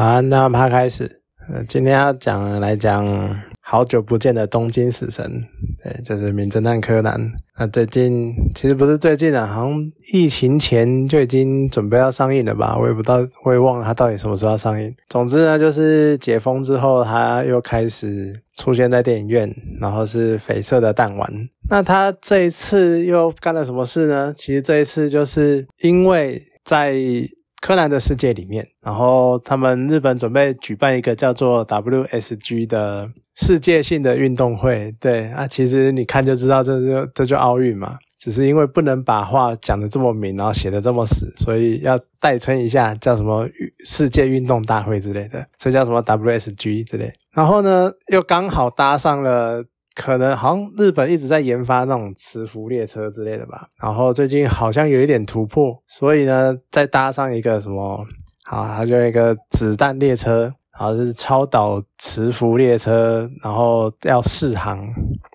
好，那他开始。呃，今天要讲来讲好久不见的东京死神，对，就是名侦探柯南。那最近其实不是最近啊，好像疫情前就已经准备要上映了吧？我也不知道，我也忘了他到底什么时候要上映。总之呢，就是解封之后，他又开始出现在电影院，然后是绯色的弹丸。那他这一次又干了什么事呢？其实这一次就是因为在柯南的世界里面，然后他们日本准备举办一个叫做 WSG 的世界性的运动会。对啊，其实你看就知道，这就这就奥运嘛。只是因为不能把话讲的这么明，然后写的这么死，所以要代称一下，叫什么世界运动大会之类的，所以叫什么 WSG 之类。然后呢，又刚好搭上了。可能好像日本一直在研发那种磁浮列车之类的吧，然后最近好像有一点突破，所以呢，再搭上一个什么，好，它就一个子弹列车，然后是超导磁浮列车，然后要试航，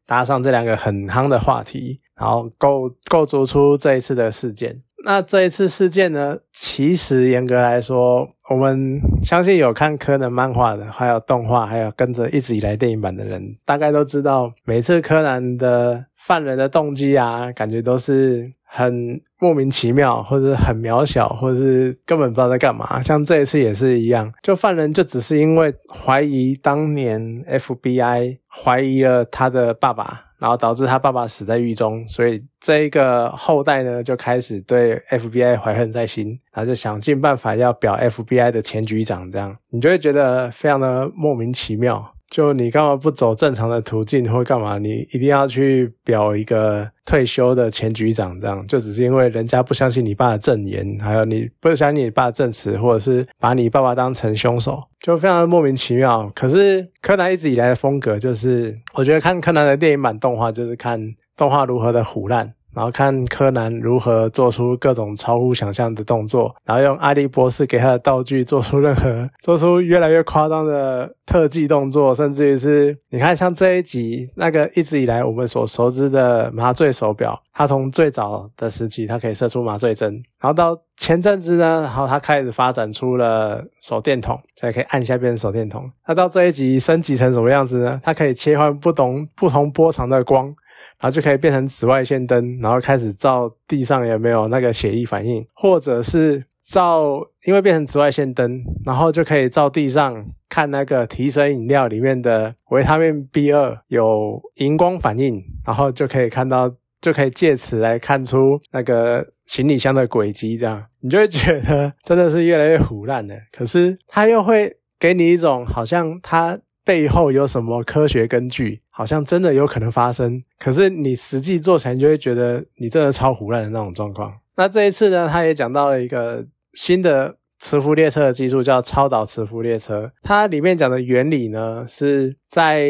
搭上这两个很夯的话题，然后构构筑出这一次的事件。那这一次事件呢，其实严格来说，我们相信有看柯南漫画的，还有动画，还有跟着一直以来电影版的人，大概都知道，每次柯南的犯人的动机啊，感觉都是很莫名其妙，或者很渺小，或者是根本不知道在干嘛。像这一次也是一样，就犯人就只是因为怀疑当年 FBI 怀疑了他的爸爸。然后导致他爸爸死在狱中，所以这一个后代呢就开始对 FBI 怀恨在心，然后就想尽办法要表 FBI 的前局长，这样你就会觉得非常的莫名其妙。就你干嘛不走正常的途径，或干嘛？你一定要去表一个退休的前局长，这样就只是因为人家不相信你爸的证言，还有你不相信你爸的证词，或者是把你爸爸当成凶手，就非常的莫名其妙。可是柯南一直以来的风格就是，我觉得看柯南的电影版动画，就是看动画如何的腐烂。然后看柯南如何做出各种超乎想象的动作，然后用阿笠博士给他的道具做出任何 做出越来越夸张的特技动作，甚至于是你看像这一集那个一直以来我们所熟知的麻醉手表，它从最早的时期它可以射出麻醉针，然后到前阵子呢，然后它开始发展出了手电筒，现在可以按下变成手电筒。它到这一集升级成什么样子呢？它可以切换不同不同波长的光。然后就可以变成紫外线灯，然后开始照地上有没有那个血液反应，或者是照，因为变成紫外线灯，然后就可以照地上看那个提神饮料里面的维他命 B 二有荧光反应，然后就可以看到，就可以借此来看出那个行李箱的轨迹，这样你就会觉得真的是越来越胡乱了。可是它又会给你一种好像它。背后有什么科学根据？好像真的有可能发生，可是你实际做起来，就会觉得你真的超胡乱的那种状况。那这一次呢，他也讲到了一个新的磁浮列车的技术，叫超导磁浮列车。它里面讲的原理呢，是在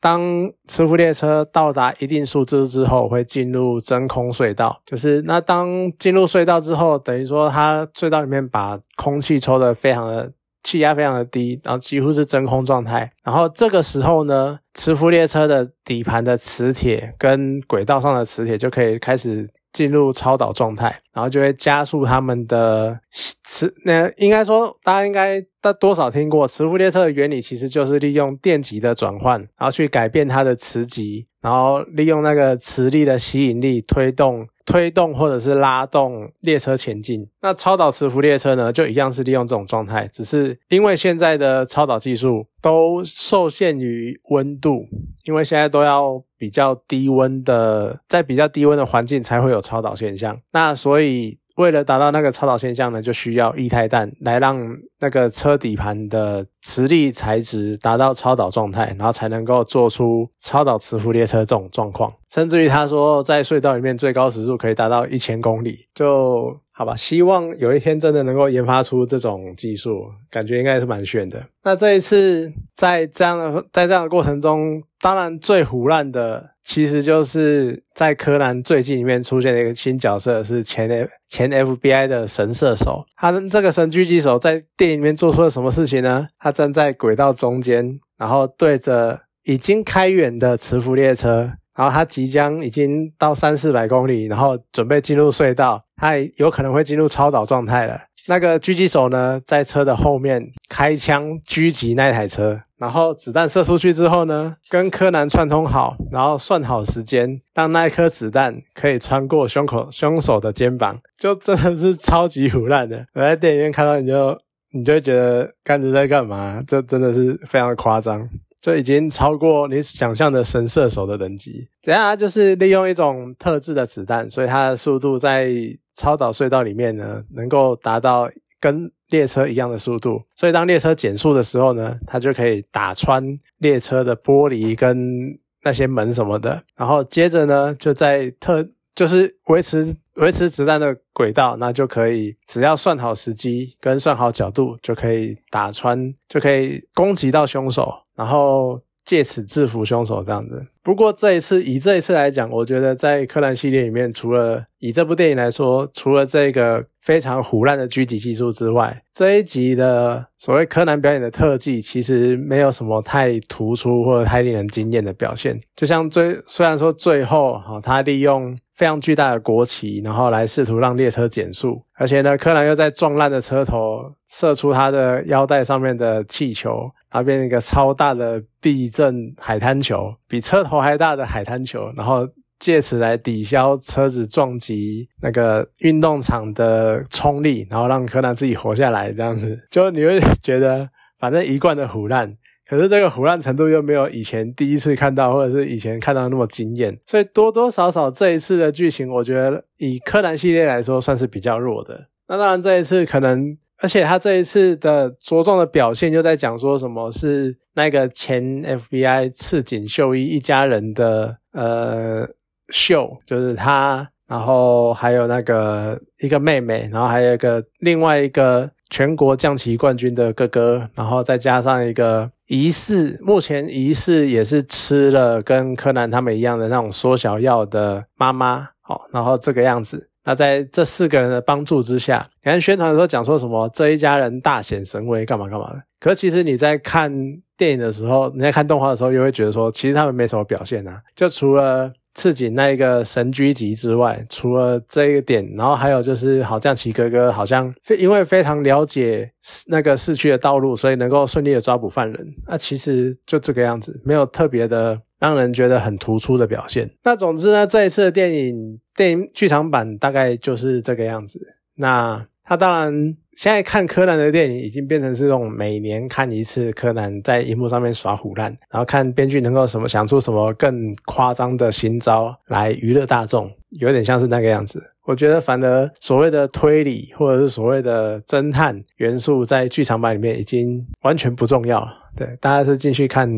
当磁浮列车到达一定数字之后，会进入真空隧道。就是那当进入隧道之后，等于说它隧道里面把空气抽得非常的。气压非常的低，然后几乎是真空状态。然后这个时候呢，磁浮列车的底盘的磁铁跟轨道上的磁铁就可以开始进入超导状态，然后就会加速它们的磁。那应该说，大家应该大多少听过磁浮列车的原理，其实就是利用电极的转换，然后去改变它的磁极，然后利用那个磁力的吸引力推动。推动或者是拉动列车前进，那超导磁浮列车呢，就一样是利用这种状态，只是因为现在的超导技术都受限于温度，因为现在都要比较低温的，在比较低温的环境才会有超导现象，那所以。为了达到那个超导现象呢，就需要液态氮来让那个车底盘的磁力材质达到超导状态，然后才能够做出超导磁浮列车这种状况。甚至于他说，在隧道里面最高时速可以达到一千公里，就好吧。希望有一天真的能够研发出这种技术，感觉应该是蛮炫的。那这一次在这样的在这样的过程中，当然最胡乱的。其实就是在柯南最近里面出现的一个新角色，是前 F 前 FBI 的神射手。他这个神狙击手在电里面做出了什么事情呢？他站在轨道中间，然后对着已经开远的磁浮列车，然后他即将已经到三四百公里，然后准备进入隧道，他有可能会进入超导状态了。那个狙击手呢，在车的后面开枪狙击那台车，然后子弹射出去之后呢，跟柯南串通好，然后算好时间，让那一颗子弹可以穿过胸口凶手的肩膀，就真的是超级胡烂的。我在电影院看到，你就你就会觉得干子在干嘛？这真的是非常的夸张。就已经超过你想象的神射手的等级。怎样啊？就是利用一种特制的子弹，所以它的速度在超导隧道里面呢，能够达到跟列车一样的速度。所以当列车减速的时候呢，它就可以打穿列车的玻璃跟那些门什么的。然后接着呢，就在特就是维持维持子弹的轨道，那就可以只要算好时机跟算好角度，就可以打穿，就可以攻击到凶手。然后借此制服凶手这样子。不过这一次以这一次来讲，我觉得在柯南系列里面，除了以这部电影来说，除了这个非常胡烂的狙击技术之外，这一集的所谓柯南表演的特技，其实没有什么太突出或者太令人惊艳的表现。就像最虽然说最后哈，他利用非常巨大的国旗，然后来试图让列车减速，而且呢，柯南又在撞烂的车头射出他的腰带上面的气球。然后变成一个超大的避震海滩球，比车头还大的海滩球，然后借此来抵消车子撞击那个运动场的冲力，然后让柯南自己活下来。这样子，就你会觉得反正一贯的胡烂，可是这个胡烂程度又没有以前第一次看到或者是以前看到那么惊艳，所以多多少少这一次的剧情，我觉得以柯南系列来说算是比较弱的。那当然这一次可能。而且他这一次的着重的表现，就在讲说什么是那个前 FBI 赤井秀一一家人的呃秀，就是他，然后还有那个一个妹妹，然后还有一个另外一个全国将棋冠军的哥哥，然后再加上一个疑似目前疑似也是吃了跟柯南他们一样的那种缩小药的妈妈，好，然后这个样子。那在这四个人的帮助之下，你看宣传的时候讲说什么这一家人大显神威，干嘛干嘛的。可其实你在看电影的时候，你在看动画的时候，又会觉得说，其实他们没什么表现啊。就除了赤井那一个神狙击之外，除了这一个点，然后还有就是好像奇哥哥好像因为非常了解那个市区的道路，所以能够顺利的抓捕犯人。那其实就这个样子，没有特别的。让人觉得很突出的表现。那总之呢，这一次的电影电影剧场版大概就是这个样子。那他当然现在看柯南的电影已经变成是这种每年看一次柯南在荧幕上面耍虎烂，然后看编剧能够什么想出什么更夸张的新招来娱乐大众，有点像是那个样子。我觉得反而所谓的推理或者是所谓的侦探元素在剧场版里面已经完全不重要了。对，大家是进去看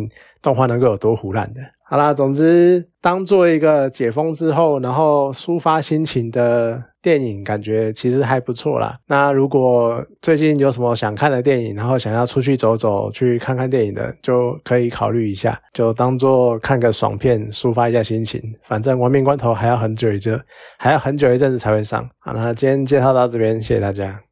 动画能够有多胡烂的。好啦，总之当做一个解封之后，然后抒发心情的电影，感觉其实还不错啦。那如果最近有什么想看的电影，然后想要出去走走，去看看电影的，就可以考虑一下，就当做看个爽片，抒发一下心情。反正亡命关头还要很久一阵，还要很久一阵子才会上。好，那今天介绍到这边，谢谢大家。